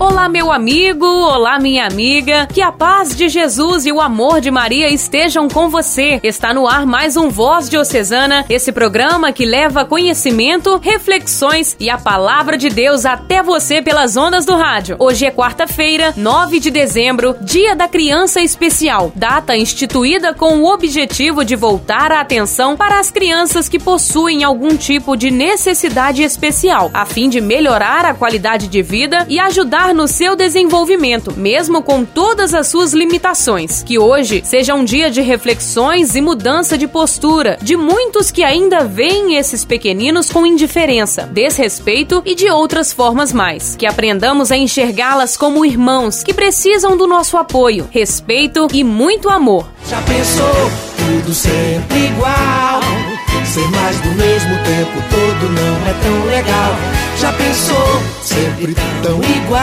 Olá, meu amigo, olá, minha amiga. Que a paz de Jesus e o amor de Maria estejam com você. Está no ar mais um Voz Diocesana, esse programa que leva conhecimento, reflexões e a palavra de Deus até você pelas ondas do rádio. Hoje é quarta-feira, 9 de dezembro, Dia da Criança Especial, data instituída com o objetivo de voltar a atenção para as crianças que possuem algum tipo de necessidade especial, a fim de melhorar a qualidade de vida e ajudar no seu desenvolvimento, mesmo com todas as suas limitações. Que hoje seja um dia de reflexões e mudança de postura de muitos que ainda veem esses pequeninos com indiferença, desrespeito e de outras formas mais. Que aprendamos a enxergá-las como irmãos que precisam do nosso apoio, respeito e muito amor. Já pensou tudo sempre igual? Ser mais do mesmo tempo todo não é tão legal. Já pensou sempre tão igual?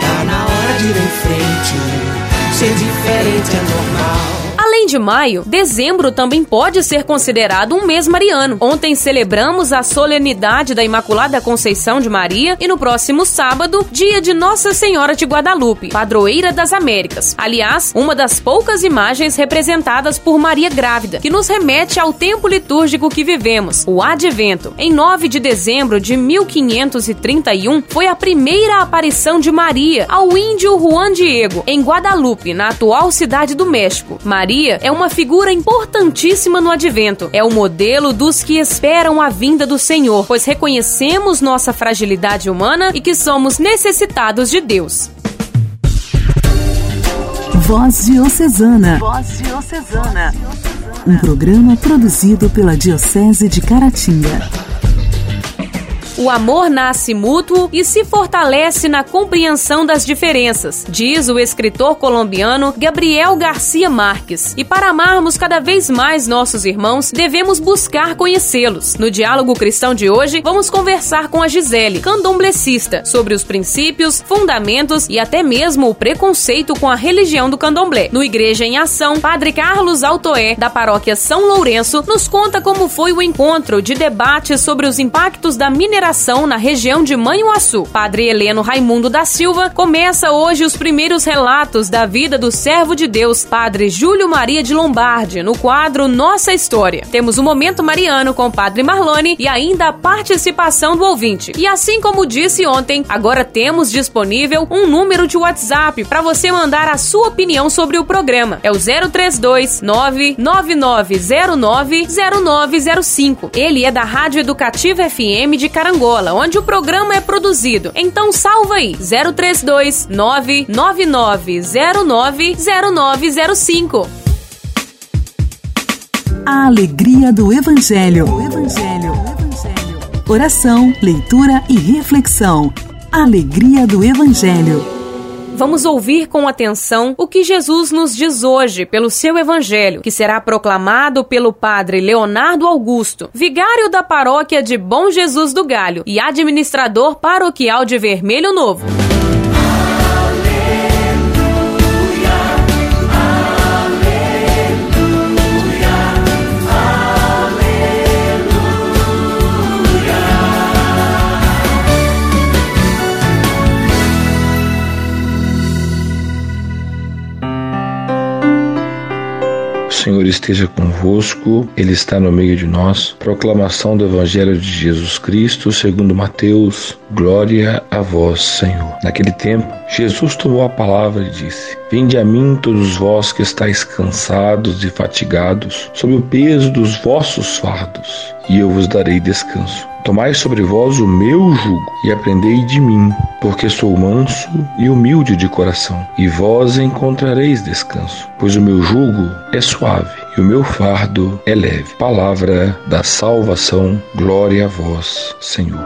Tá na hora de ir em frente. Ser diferente é normal. Além de maio, dezembro também pode ser considerado um mês mariano. Ontem celebramos a solenidade da Imaculada Conceição de Maria e no próximo sábado, dia de Nossa Senhora de Guadalupe, padroeira das Américas. Aliás, uma das poucas imagens representadas por Maria grávida, que nos remete ao tempo litúrgico que vivemos, o Advento. Em 9 de dezembro de 1531, foi a primeira aparição de Maria ao índio Juan Diego, em Guadalupe, na atual cidade do México. Maria Maria é uma figura importantíssima no advento. É o modelo dos que esperam a vinda do Senhor, pois reconhecemos nossa fragilidade humana e que somos necessitados de Deus. Voz Diocesana. Voz Diocesana. Um programa produzido pela Diocese de Caratinga. O amor nasce mútuo e se fortalece na compreensão das diferenças, diz o escritor colombiano Gabriel Garcia Marques. E para amarmos cada vez mais nossos irmãos, devemos buscar conhecê-los. No diálogo cristão de hoje, vamos conversar com a Gisele, candomblecista, sobre os princípios, fundamentos e até mesmo o preconceito com a religião do candomblé. No Igreja em Ação, Padre Carlos Altoé, da paróquia São Lourenço, nos conta como foi o encontro de debate sobre os impactos da mineração na região de Manhuaçu. Padre Heleno Raimundo da Silva começa hoje os primeiros relatos da vida do servo de Deus, Padre Júlio Maria de Lombardi, no quadro Nossa História. Temos o um momento mariano com o Padre Marlone e ainda a participação do ouvinte. E assim como disse ontem, agora temos disponível um número de WhatsApp para você mandar a sua opinião sobre o programa. É o 032 99909 0905. Ele é da Rádio Educativa FM de Carangola Angola, onde o programa é produzido. Então salva aí 032 99909 0905. A alegria do Evangelho. O Evangelho. Oração, leitura e reflexão. Alegria do Evangelho. Vamos ouvir com atenção o que Jesus nos diz hoje pelo seu evangelho, que será proclamado pelo padre Leonardo Augusto, vigário da paróquia de Bom Jesus do Galho e administrador paroquial de Vermelho Novo. to Senhor esteja convosco, Ele está no meio de nós. Proclamação do Evangelho de Jesus Cristo, segundo Mateus. Glória a vós, Senhor. Naquele tempo, Jesus tomou a palavra e disse: Vinde a mim todos vós que estáis cansados e fatigados, sob o peso dos vossos fardos, e eu vos darei descanso. Tomai sobre vós o meu jugo e aprendei de mim, porque sou manso e humilde de coração, e vós encontrareis descanso, pois o meu jugo é suave e o meu fardo é leve. Palavra da salvação, glória a vós, Senhor.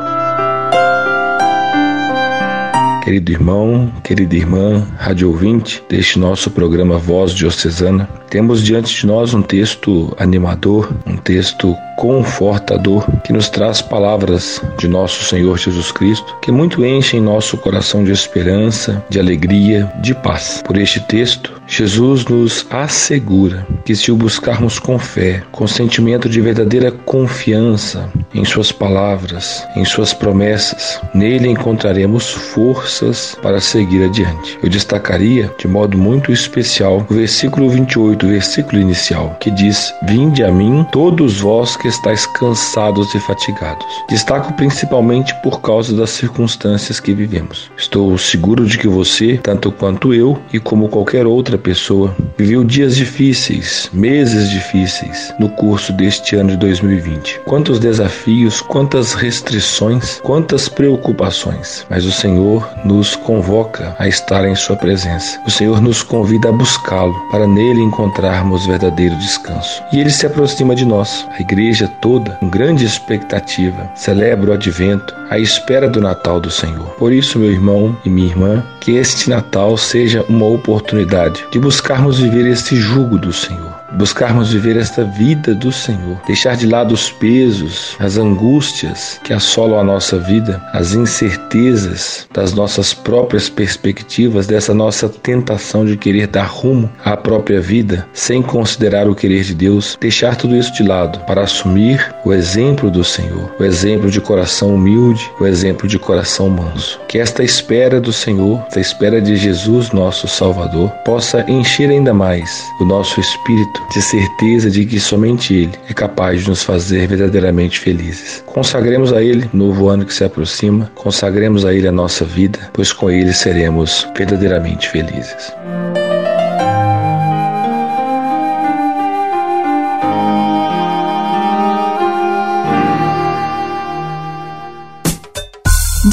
Querido irmão, querida irmã, rádio ouvinte deste nosso programa Voz Diocesana, Temos diante de nós um texto animador, um texto confortador que nos traz palavras de nosso Senhor Jesus Cristo que muito enchem nosso coração de esperança, de alegria, de paz. Por este texto, Jesus nos assegura que se o buscarmos com fé, com sentimento de verdadeira confiança em Suas palavras, em Suas promessas, nele encontraremos forças para seguir adiante. Eu destacaria de modo muito especial o versículo 28, o versículo inicial, que diz: Vinde a mim, todos vós que estáis cansados e fatigados. Destaco principalmente por causa das circunstâncias que vivemos. Estou seguro de que você, tanto quanto eu e como qualquer outra pessoa, viveu dias difíceis, meses difíceis no curso deste ano de 2020. Quantos desafios, quantas restrições, quantas preocupações. Mas o Senhor nos convoca a estar em Sua presença. O Senhor nos convida a buscá-lo para nele encontrarmos verdadeiro descanso. E ele se aproxima de nós. A igreja igreja toda, com grande expectativa, celebra o advento, à espera do Natal do Senhor. Por isso, meu irmão e minha irmã, que este Natal seja uma oportunidade de buscarmos viver este jugo do Senhor buscarmos viver esta vida do Senhor, deixar de lado os pesos, as angústias que assolam a nossa vida, as incertezas das nossas próprias perspectivas, dessa nossa tentação de querer dar rumo à própria vida sem considerar o querer de Deus, deixar tudo isso de lado para assumir o exemplo do Senhor, o exemplo de coração humilde, o exemplo de coração manso. Que esta espera do Senhor, esta espera de Jesus, nosso Salvador, possa encher ainda mais o nosso espírito de certeza de que somente Ele é capaz de nos fazer verdadeiramente felizes. Consagremos a Ele novo ano que se aproxima, consagremos a Ele a nossa vida, pois com Ele seremos verdadeiramente felizes.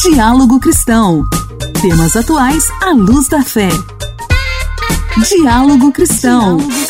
Diálogo Cristão. Temas atuais à luz da fé. Diálogo Cristão. Diálogo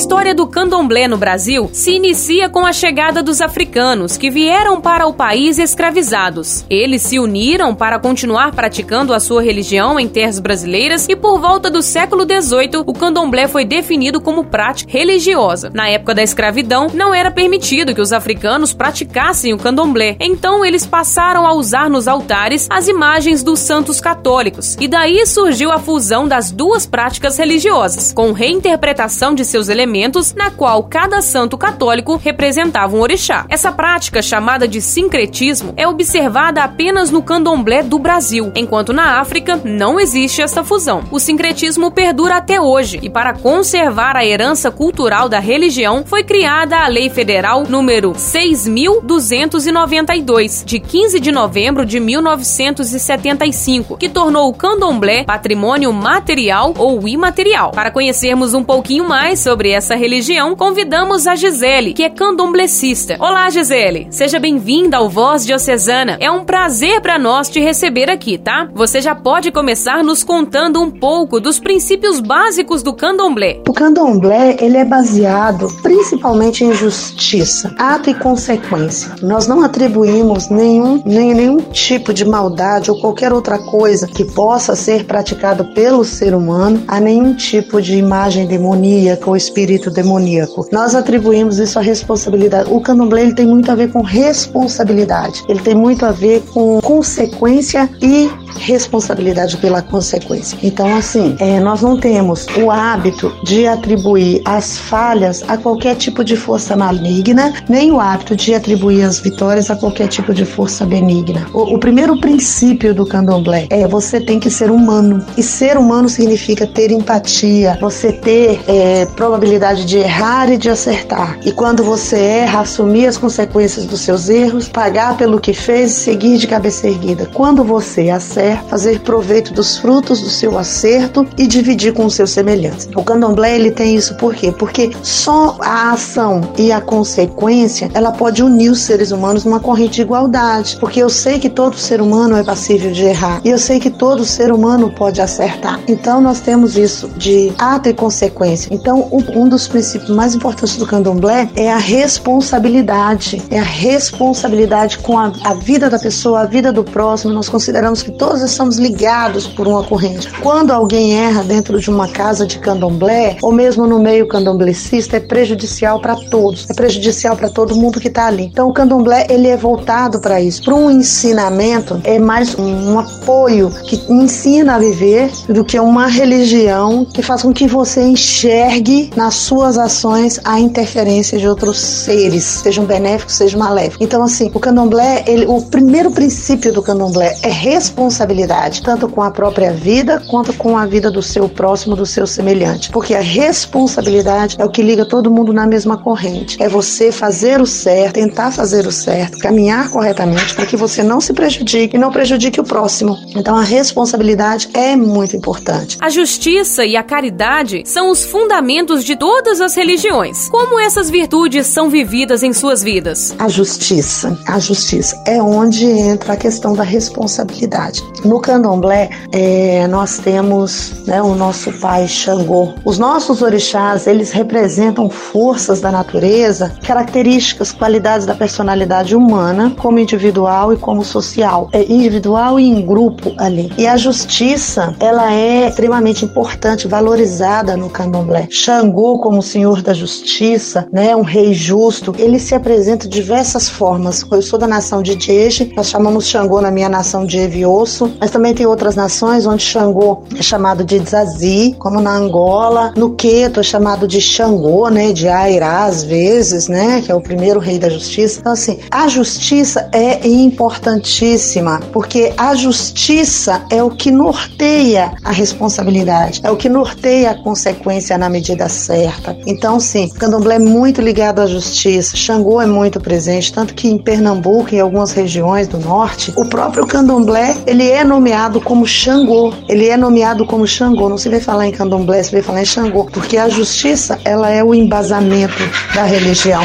história do candomblé no Brasil se inicia com a chegada dos africanos que vieram para o país escravizados. Eles se uniram para continuar praticando a sua religião em terras brasileiras e por volta do século XVIII o candomblé foi definido como prática religiosa. Na época da escravidão, não era permitido que os africanos praticassem o candomblé, então eles passaram a usar nos altares as imagens dos santos católicos e daí surgiu a fusão das duas práticas religiosas, com reinterpretação de seus elementos elementos, na qual cada santo católico representava um orixá. Essa prática, chamada de sincretismo, é observada apenas no candomblé do Brasil, enquanto na África não existe essa fusão. O sincretismo perdura até hoje e, para conservar a herança cultural da religião, foi criada a Lei Federal número 6.292, de 15 de novembro de 1975, que tornou o candomblé patrimônio material ou imaterial. Para conhecermos um pouquinho mais sobre essa religião, convidamos a Gisele, que é candomblecista. Olá, Gisele. Seja bem-vinda ao Voz Diocesana. É um prazer para nós te receber aqui, tá? Você já pode começar nos contando um pouco dos princípios básicos do candomblé. O candomblé, ele é baseado principalmente em justiça, ato e consequência. Nós não atribuímos nenhum, nem, nenhum tipo de maldade ou qualquer outra coisa que possa ser praticado pelo ser humano a nenhum tipo de imagem demoníaca ou espiritual espírito demoníaco. Nós atribuímos isso à responsabilidade. O candomblé ele tem muito a ver com responsabilidade. Ele tem muito a ver com consequência e responsabilidade pela consequência. Então, assim, é, nós não temos o hábito de atribuir as falhas a qualquer tipo de força maligna, nem o hábito de atribuir as vitórias a qualquer tipo de força benigna. O, o primeiro princípio do candomblé é você tem que ser humano. E ser humano significa ter empatia, você ter é, probabilidade de errar e de acertar. E quando você erra, assumir as consequências dos seus erros, pagar pelo que fez e seguir de cabeça erguida. Quando você acerta, fazer proveito dos frutos do seu acerto e dividir com os seus semelhantes. O candomblé ele tem isso por quê? Porque só a ação e a consequência ela pode unir os seres humanos numa corrente de igualdade, porque eu sei que todo ser humano é passível de errar e eu sei que todo ser humano pode acertar. Então nós temos isso de ato e consequência. Então um dos princípios mais importantes do candomblé é a responsabilidade, é a responsabilidade com a, a vida da pessoa, a vida do próximo. Nós consideramos que todo todos estamos ligados por uma corrente. Quando alguém erra dentro de uma casa de candomblé, ou mesmo no meio candomblecista, é prejudicial para todos, é prejudicial para todo mundo que está ali. Então o candomblé ele é voltado para isso, para um ensinamento, é mais um, um apoio que ensina a viver do que uma religião que faz com que você enxergue nas suas ações a interferência de outros seres, sejam benéficos, sejam maléficos. Então assim, o candomblé, ele, o primeiro princípio do candomblé é responsabilidade, tanto com a própria vida quanto com a vida do seu próximo, do seu semelhante, porque a responsabilidade é o que liga todo mundo na mesma corrente. É você fazer o certo, tentar fazer o certo, caminhar corretamente para que você não se prejudique e não prejudique o próximo. Então a responsabilidade é muito importante. A justiça e a caridade são os fundamentos de todas as religiões. Como essas virtudes são vividas em suas vidas? A justiça, a justiça é onde entra a questão da responsabilidade. No candomblé, é, nós temos né, o nosso pai Xangô. Os nossos orixás, eles representam forças da natureza, características, qualidades da personalidade humana, como individual e como social. É individual e em grupo ali. E a justiça, ela é extremamente importante, valorizada no candomblé. Xangô, como senhor da justiça, né, um rei justo, ele se apresenta de diversas formas. Eu sou da nação de Jeje, nós chamamos Xangô na minha nação de Evioso, mas também tem outras nações onde Xangô é chamado de Zazi, como na Angola. No Queto é chamado de Xangô, né, de Airá às vezes, né, que é o primeiro rei da justiça. Então assim, a justiça é importantíssima, porque a justiça é o que norteia a responsabilidade, é o que norteia a consequência na medida certa. Então sim, Candomblé é muito ligado à justiça. Xangô é muito presente, tanto que em Pernambuco e em algumas regiões do norte, o próprio Candomblé, ele é nomeado como Xangô. Ele é nomeado como Xangô. Não se vê falar em Candomblé, se vê falar em Xangô, porque a justiça, ela é o embasamento da religião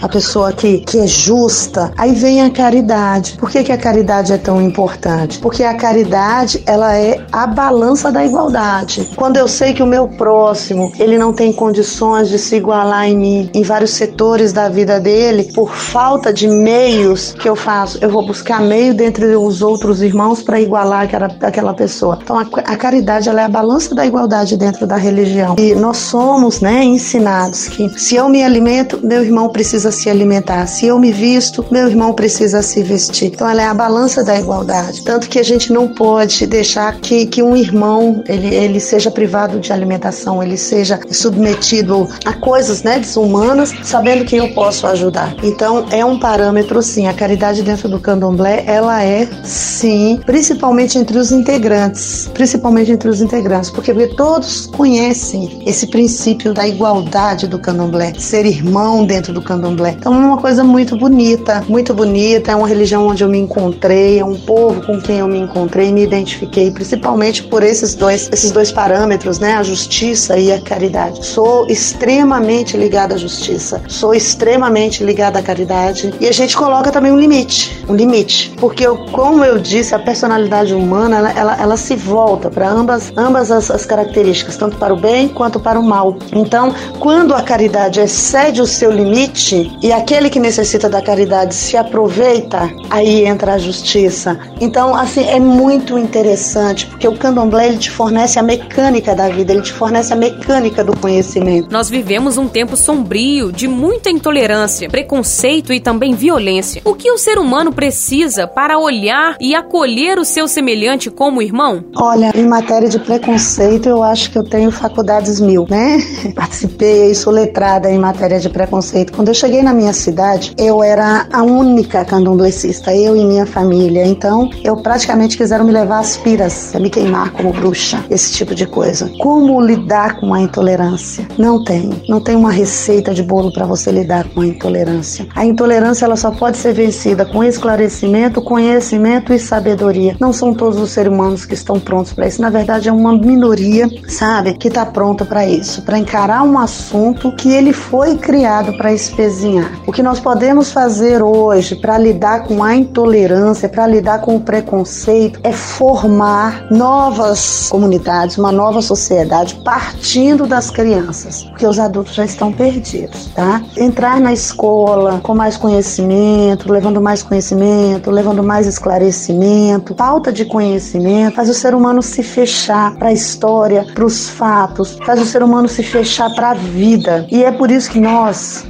a pessoa que, que é justa. Aí vem a caridade. Por que, que a caridade é tão importante? Porque a caridade, ela é a balança da igualdade. Quando eu sei que o meu próximo, ele não tem condições de se igualar em mim, em vários setores da vida dele, por falta de meios que eu faço, eu vou buscar meio dentre os outros irmãos para igualar aquela, aquela pessoa. Então a, a caridade, ela é a balança da igualdade dentro da religião. E nós somos, né, ensinados que se eu me alimento, meu irmão precisa se alimentar. Se eu me visto, meu irmão precisa se vestir. Então ela é a balança da igualdade. Tanto que a gente não pode deixar que, que um irmão ele, ele seja privado de alimentação, ele seja submetido a coisas né, desumanas, sabendo que eu posso ajudar. Então é um parâmetro sim. A caridade dentro do candomblé, ela é sim, principalmente entre os integrantes. Principalmente entre os integrantes. Porque todos conhecem esse princípio da igualdade do candomblé. Ser irmão dentro do candomblé Então é uma coisa muito bonita, muito bonita. É uma religião onde eu me encontrei, é um povo com quem eu me encontrei, me identifiquei, principalmente por esses dois, esses dois parâmetros, né? A justiça e a caridade. Sou extremamente ligada à justiça, sou extremamente ligada à caridade. E a gente coloca também um limite, um limite, porque eu, como eu disse, a personalidade humana ela, ela, ela se volta para ambas, ambas as, as características, tanto para o bem quanto para o mal. Então, quando a caridade excede o seu limite, e aquele que necessita da caridade se aproveita, aí entra a justiça. Então, assim, é muito interessante, porque o candomblé ele te fornece a mecânica da vida, ele te fornece a mecânica do conhecimento. Nós vivemos um tempo sombrio de muita intolerância, preconceito e também violência. O que o ser humano precisa para olhar e acolher o seu semelhante como irmão? Olha, em matéria de preconceito, eu acho que eu tenho faculdades mil, né? Participei sou letrada em matéria de preconceito. Quando eu cheguei cheguei na minha cidade, eu era a única candomblessista, eu e minha família. Então, eu praticamente quiseram me levar às piras, me queimar como bruxa, esse tipo de coisa. Como lidar com a intolerância? Não tem. Não tem uma receita de bolo para você lidar com a intolerância. A intolerância ela só pode ser vencida com esclarecimento, conhecimento e sabedoria. Não são todos os seres humanos que estão prontos para isso. Na verdade, é uma minoria, sabe, que está pronta para isso, para encarar um assunto que ele foi criado para especializar cozinhar. O que nós podemos fazer hoje para lidar com a intolerância, para lidar com o preconceito, é formar novas comunidades, uma nova sociedade partindo das crianças, porque os adultos já estão perdidos, tá? Entrar na escola com mais conhecimento, levando mais conhecimento, levando mais esclarecimento, falta de conhecimento faz o ser humano se fechar para a história, para os fatos, faz o ser humano se fechar para a vida. E é por isso que nós,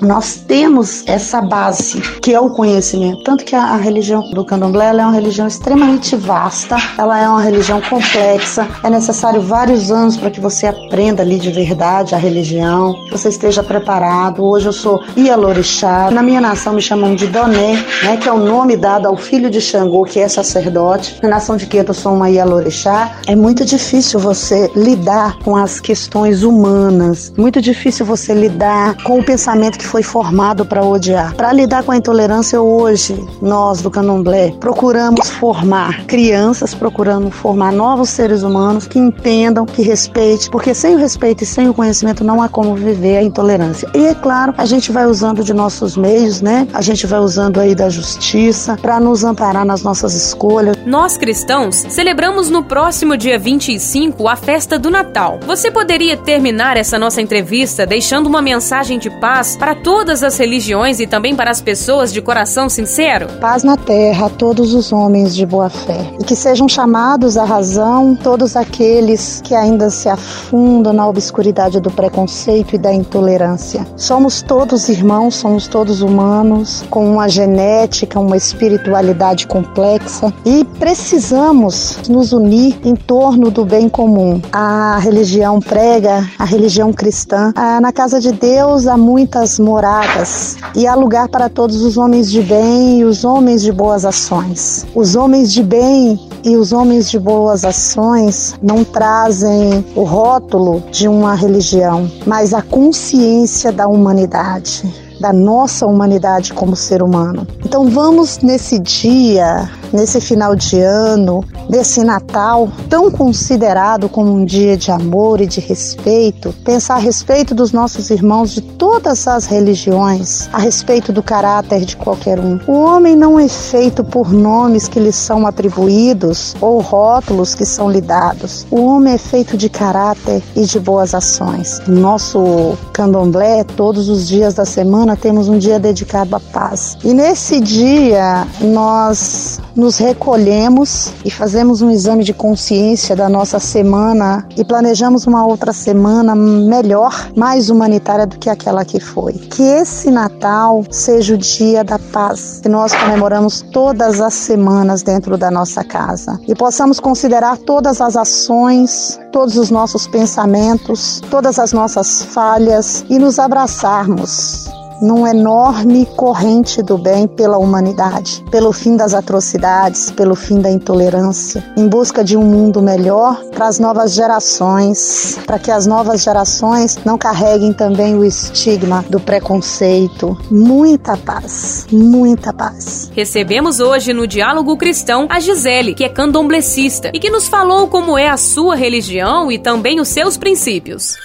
nós temos essa base, que é o conhecimento. Tanto que a, religião do candomblé é uma religião extremamente vasta, ela é uma religião complexa, é necessário vários anos para que você aprenda ali de verdade a religião, você esteja preparado. Hoje eu sou Ialorixá, na minha nação me chamam de Doné, né, que é o nome dado ao filho de Xangô, que é sacerdote. Na nação de Queto eu sou uma Ialorixá. É muito difícil você lidar com as questões humanas, muito difícil você lidar com o pensamento que foi formado para odiar. Para lidar com a intolerância hoje, nós do Candomblé procuramos formar crianças, procuramos formar novos seres humanos que entendam, que respeitem, porque sem o respeito e sem o conhecimento não há como viver a intolerância. E é claro, a gente vai usando de nossos meios, né? A gente vai usando aí da justiça para nos amparar nas nossas escolhas. Nós cristãos celebramos no próximo dia 25 a festa do Natal. Você poderia terminar essa nossa entrevista deixando uma mensagem de paz para todas as religiões e também para as pessoas de coração sincero? Paz na terra a todos os homens de boa fé e que sejam chamados à razão todos aqueles que ainda se afundam na obscuridade do preconceito e da intolerância. Somos todos irmãos, somos todos humanos, com uma genética, uma espiritualidade complexa e precisamos nos unir em torno do bem comum. A religião prega, a religião cristã. Ah, na casa de Deus há muitas moradas e há lugar para todos os homens de bem e os homens de boas ações. Os homens de bem e os homens de boas ações não trazem o rótulo de uma religião, mas a consciência da humanidade da nossa humanidade como ser humano. Então vamos nesse dia, nesse final de ano, nesse Natal tão considerado como um dia de amor e de respeito, pensar a respeito dos nossos irmãos de todas as religiões, a respeito do caráter de qualquer um. O homem não é feito por nomes que lhe são atribuídos ou rótulos que são lhe dados. O homem é feito de caráter e de boas ações. Nosso candomblé, todos os dias da semana, temos um dia dedicado à paz. E nesse dia, nós nos recolhemos e fazemos um exame de consciência da nossa semana e planejamos uma outra semana melhor, mais humanitária do que aquela que foi. Que esse Natal seja o dia da paz, que nós comemoramos todas as semanas dentro da nossa casa e possamos considerar todas as ações, todos os nossos pensamentos, todas as nossas falhas e nos abraçarmos numa enorme corrente do bem pela humanidade, pelo fim das atrocidades, pelo fim da intolerância, em busca de um mundo melhor para as novas gerações, para que as novas gerações não carreguem também o estigma do preconceito. Muita paz, muita paz. Recebemos hoje no Diálogo Cristão a Gisele, que é candomblecista e que nos falou como é a sua religião e também os seus princípios.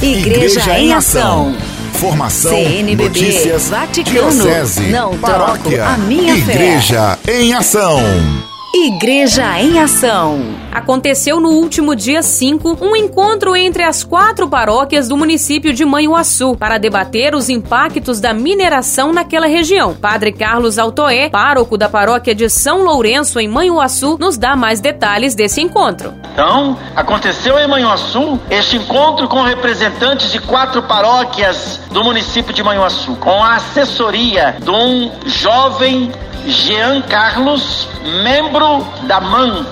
Igreja, Igreja em Ação. Formação, CNBB, notícias, Vaticano, diocese, não paróquia, a minha Igreja fé. em Ação. Igreja em Ação. Aconteceu no último dia 5 um encontro entre as quatro paróquias do município de Manhuaçu para debater os impactos da mineração naquela região. Padre Carlos Altoé, pároco da paróquia de São Lourenço em Manhuaçu, nos dá mais detalhes desse encontro. Então, aconteceu em Manhuaçu este encontro com representantes de quatro paróquias do município de Manhuaçu, com a assessoria de um jovem Jean Carlos, membro da MAN,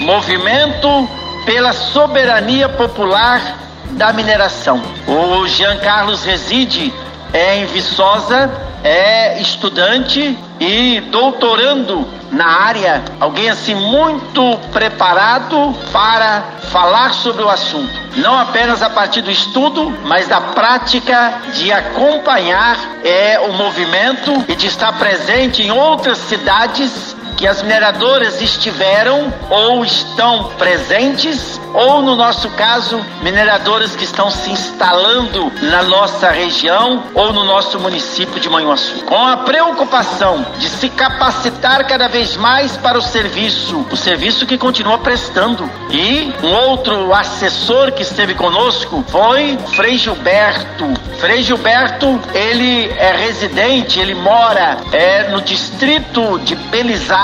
Movimento pela Soberania Popular da Mineração. O Jean Carlos reside em Viçosa, é estudante e doutorando na área, alguém assim muito preparado para falar sobre o assunto. Não apenas a partir do estudo, mas da prática de acompanhar é, o movimento e de estar presente em outras cidades que as mineradoras estiveram ou estão presentes ou no nosso caso, mineradoras que estão se instalando na nossa região ou no nosso município de Manhuaçu. Com a preocupação de se capacitar cada vez mais para o serviço, o serviço que continua prestando. E um outro assessor que esteve conosco foi Frei Gilberto. Frei Gilberto, ele é residente, ele mora é, no distrito de Belisário,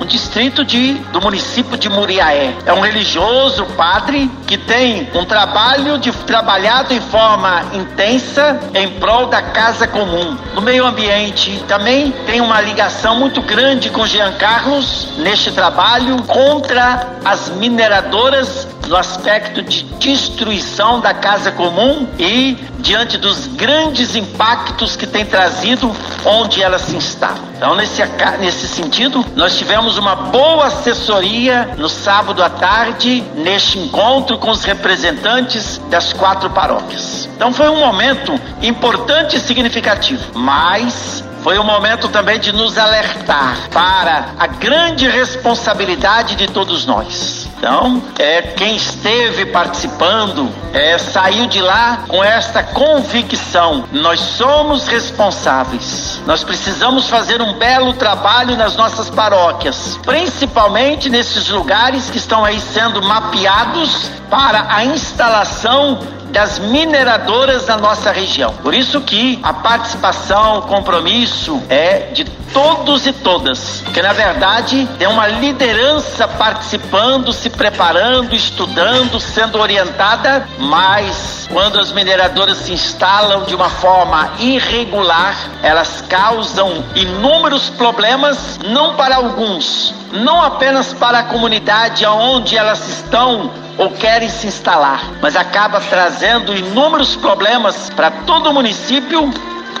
um distrito de, do município de Muriaé. É um religioso, padre que tem um trabalho de trabalhado em forma intensa em prol da casa comum, do meio ambiente. Também tem uma ligação muito grande com Jean Carlos neste trabalho contra as mineradoras no aspecto de destruição da casa comum e diante dos grandes impactos que tem trazido onde ela se instala. Então, nesse, nesse sentido, nós tivemos uma boa assessoria no sábado à tarde, neste encontro com os representantes das quatro paróquias. Então, foi um momento importante e significativo, mas foi um momento também de nos alertar para a grande responsabilidade de todos nós. Então, é, quem esteve participando é, saiu de lá com esta convicção: nós somos responsáveis. Nós precisamos fazer um belo trabalho nas nossas paróquias, principalmente nesses lugares que estão aí sendo mapeados para a instalação das mineradoras da nossa região. Por isso que a participação, o compromisso é de todos e todas, porque na verdade tem uma liderança participando, se preparando, estudando, sendo orientada, mas quando as mineradoras se instalam de uma forma irregular, elas causam inúmeros problemas, não para alguns, não apenas para a comunidade onde elas estão ou querem se instalar, mas acaba trazendo inúmeros problemas para todo o município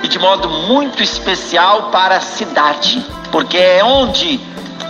e de modo muito especial para a cidade, porque é onde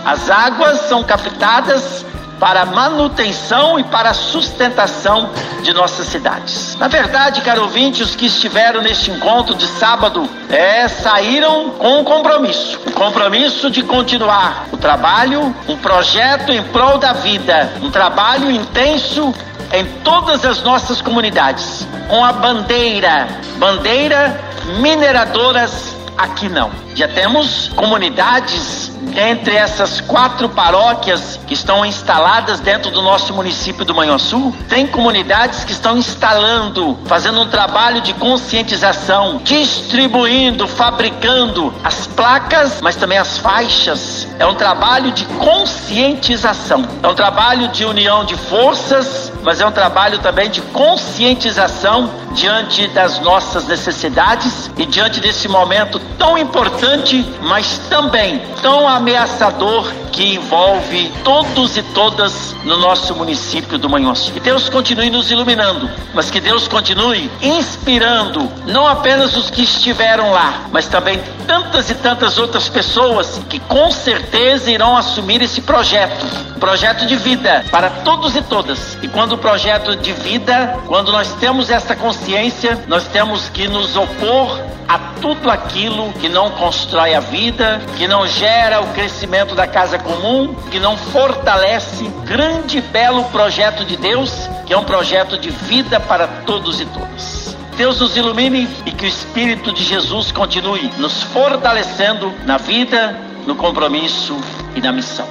as águas são captadas para a manutenção e para a sustentação de nossas cidades. Na verdade, caro ouvinte, os que estiveram neste encontro de sábado é, saíram com um compromisso, o um compromisso de continuar o trabalho, um projeto em prol da vida, um trabalho intenso em todas as nossas comunidades, com a bandeira, bandeira mineradoras aqui não. Já temos comunidades entre essas quatro paróquias que estão instaladas dentro do nosso município do Manhuaçu, tem comunidades que estão instalando, fazendo um trabalho de conscientização, distribuindo, fabricando as placas, mas também as faixas. É um trabalho de conscientização. É um trabalho de união de forças, mas é um trabalho também de conscientização diante das nossas necessidades e diante desse momento tão importante, mas também tão ameaçador que envolve todos e todas no nosso município do Manhuaçu. Que Deus continue nos iluminando, mas que Deus continue inspirando não apenas os que estiveram lá, mas também tantas e tantas outras pessoas que com certeza irão assumir esse projeto, projeto de vida para todos e todas. E quando o projeto de vida, quando nós temos essa consciência, nós temos que nos opor a tudo aquilo que não constrói a vida, que não gera o crescimento da casa comum, que não fortalece grande e belo projeto de Deus, que é um projeto de vida para todos e todas. Deus nos ilumine e que o Espírito de Jesus continue nos fortalecendo na vida, no compromisso e na missão.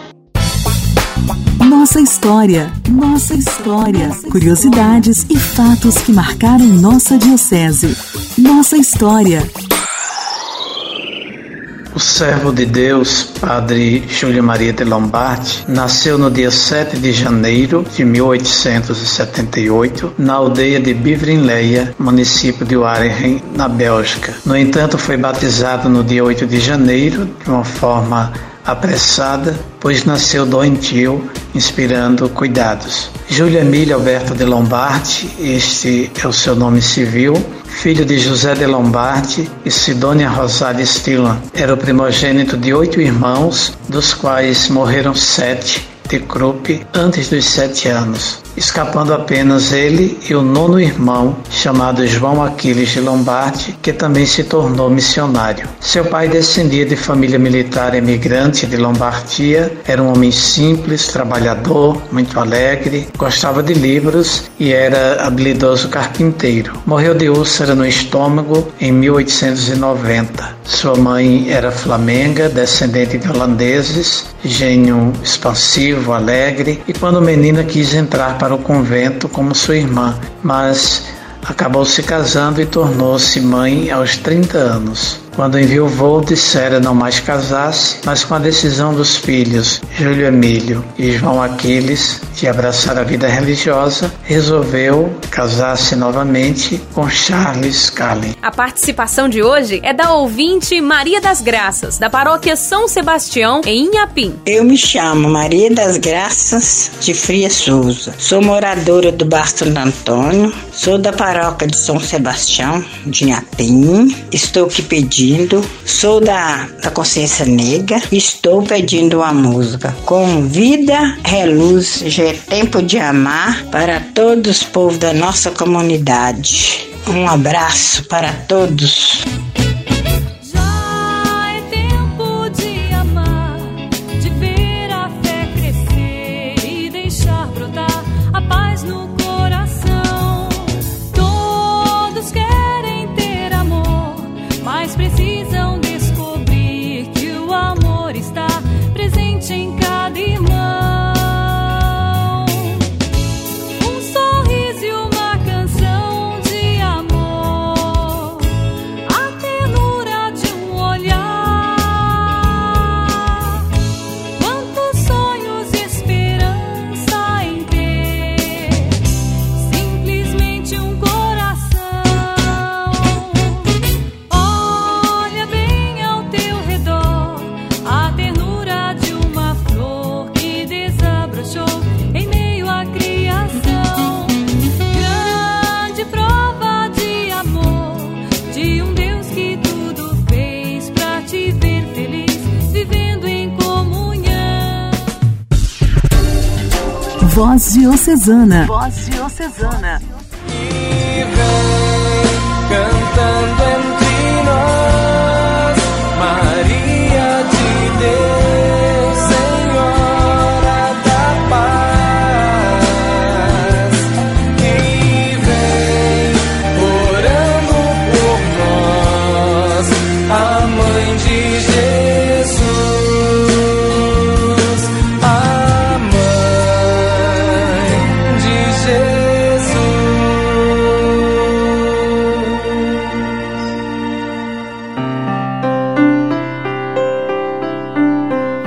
Nossa história, nossa história. Curiosidades e fatos que marcaram nossa Diocese. Nossa história. O servo de Deus, Padre Júlio Maria de Lombardi, nasceu no dia 7 de janeiro de 1878 na aldeia de Bivrinleia, município de Waregem, na Bélgica. No entanto, foi batizado no dia 8 de janeiro de uma forma apressada, pois nasceu doentio, inspirando cuidados. Júlio Emílio Alberto de Lombardi, este é o seu nome civil, filho de José de Lombardi e Sidônia Rosália Stillan. Era o primogênito de oito irmãos, dos quais morreram sete de Krupp antes dos sete anos, escapando apenas ele e o nono irmão, chamado João Aquiles de Lombardi, que também se tornou missionário. Seu pai descendia de família militar emigrante de Lombardia, era um homem simples, trabalhador, muito alegre, gostava de livros e era habilidoso carpinteiro. Morreu de úlcera no estômago em 1890. Sua mãe era flamenga, descendente de holandeses, gênio expansivo, alegre, e quando menina quis entrar para o convento como sua irmã, mas acabou se casando e tornou-se mãe aos 30 anos. Quando enviou dissera não mais casasse, mas com a decisão dos filhos Júlio Emílio e João Aquiles de abraçar a vida religiosa, resolveu casar-se novamente com Charles Callen. A participação de hoje é da ouvinte Maria das Graças, da paróquia São Sebastião, em Inhapim. Eu me chamo Maria das Graças de Fria Souza. Sou moradora do Bar Santo Antônio, sou da paróquia de São Sebastião, de Inhapim. Estou aqui pedindo, sou da, da Consciência Negra, estou pedindo uma música com Vida Reluz é tempo de amar para todos os povos da nossa comunidade. Um abraço para todos. Voz Diocesana. Voz Diocesana. E vem cantando entre nós,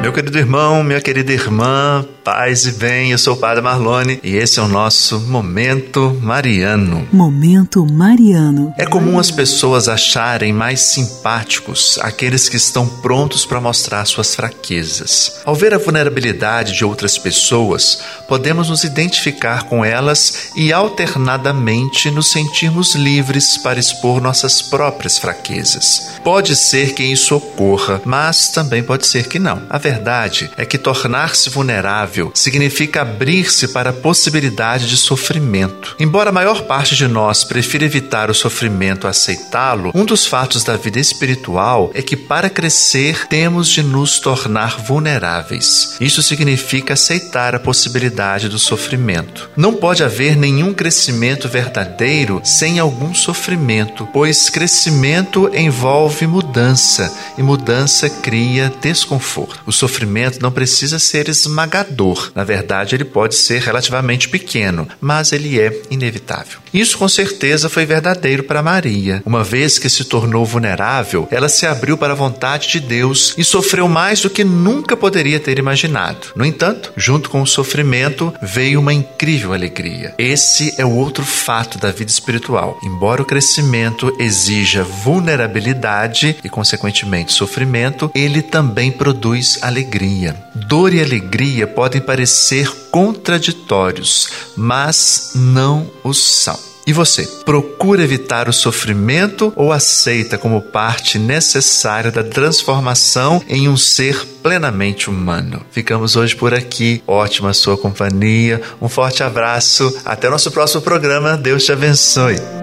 Meu querido irmão, minha querida irmã, paz e bem, eu sou o Padre Marlone e esse é o nosso Momento Mariano. Momento Mariano. É comum as pessoas acharem mais simpáticos aqueles que estão prontos para mostrar suas fraquezas. Ao ver a vulnerabilidade de outras pessoas, podemos nos identificar com elas e alternadamente nos sentirmos livres para expor nossas próprias fraquezas. Pode ser que isso ocorra, mas também pode ser que não. A verdade é que tornar-se vulnerável significa abrir-se para a possibilidade de sofrimento. Embora a maior parte de nós prefira evitar o sofrimento a aceitá-lo, um dos fatos da vida espiritual é que para crescer temos de nos tornar vulneráveis. Isso significa aceitar a possibilidade do sofrimento. Não pode haver nenhum crescimento verdadeiro sem algum sofrimento, pois crescimento envolve mudança e mudança cria desconforto. O sofrimento não precisa ser esmagador. Na verdade, ele pode ser relativamente pequeno, mas ele é inevitável. Isso com certeza foi verdadeiro para Maria. Uma vez que se tornou vulnerável, ela se abriu para a vontade de Deus e sofreu mais do que nunca poderia ter imaginado. No entanto, junto com o sofrimento veio uma incrível alegria. Esse é o outro fato da vida espiritual. Embora o crescimento exija vulnerabilidade e, consequentemente, sofrimento, ele também produz alegria. Dor e alegria podem parecer contraditórios, mas não o são. E você, procura evitar o sofrimento ou aceita como parte necessária da transformação em um ser plenamente humano? Ficamos hoje por aqui. Ótima sua companhia. Um forte abraço. Até nosso próximo programa. Deus te abençoe.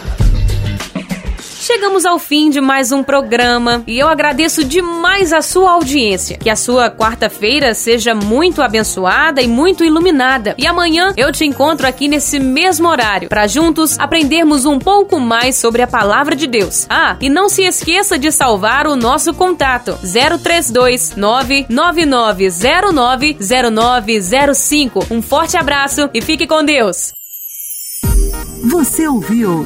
Chegamos ao fim de mais um programa e eu agradeço demais a sua audiência. Que a sua quarta-feira seja muito abençoada e muito iluminada. E amanhã eu te encontro aqui nesse mesmo horário para juntos aprendermos um pouco mais sobre a palavra de Deus. Ah, e não se esqueça de salvar o nosso contato 032 999090905. Um forte abraço e fique com Deus. Você ouviu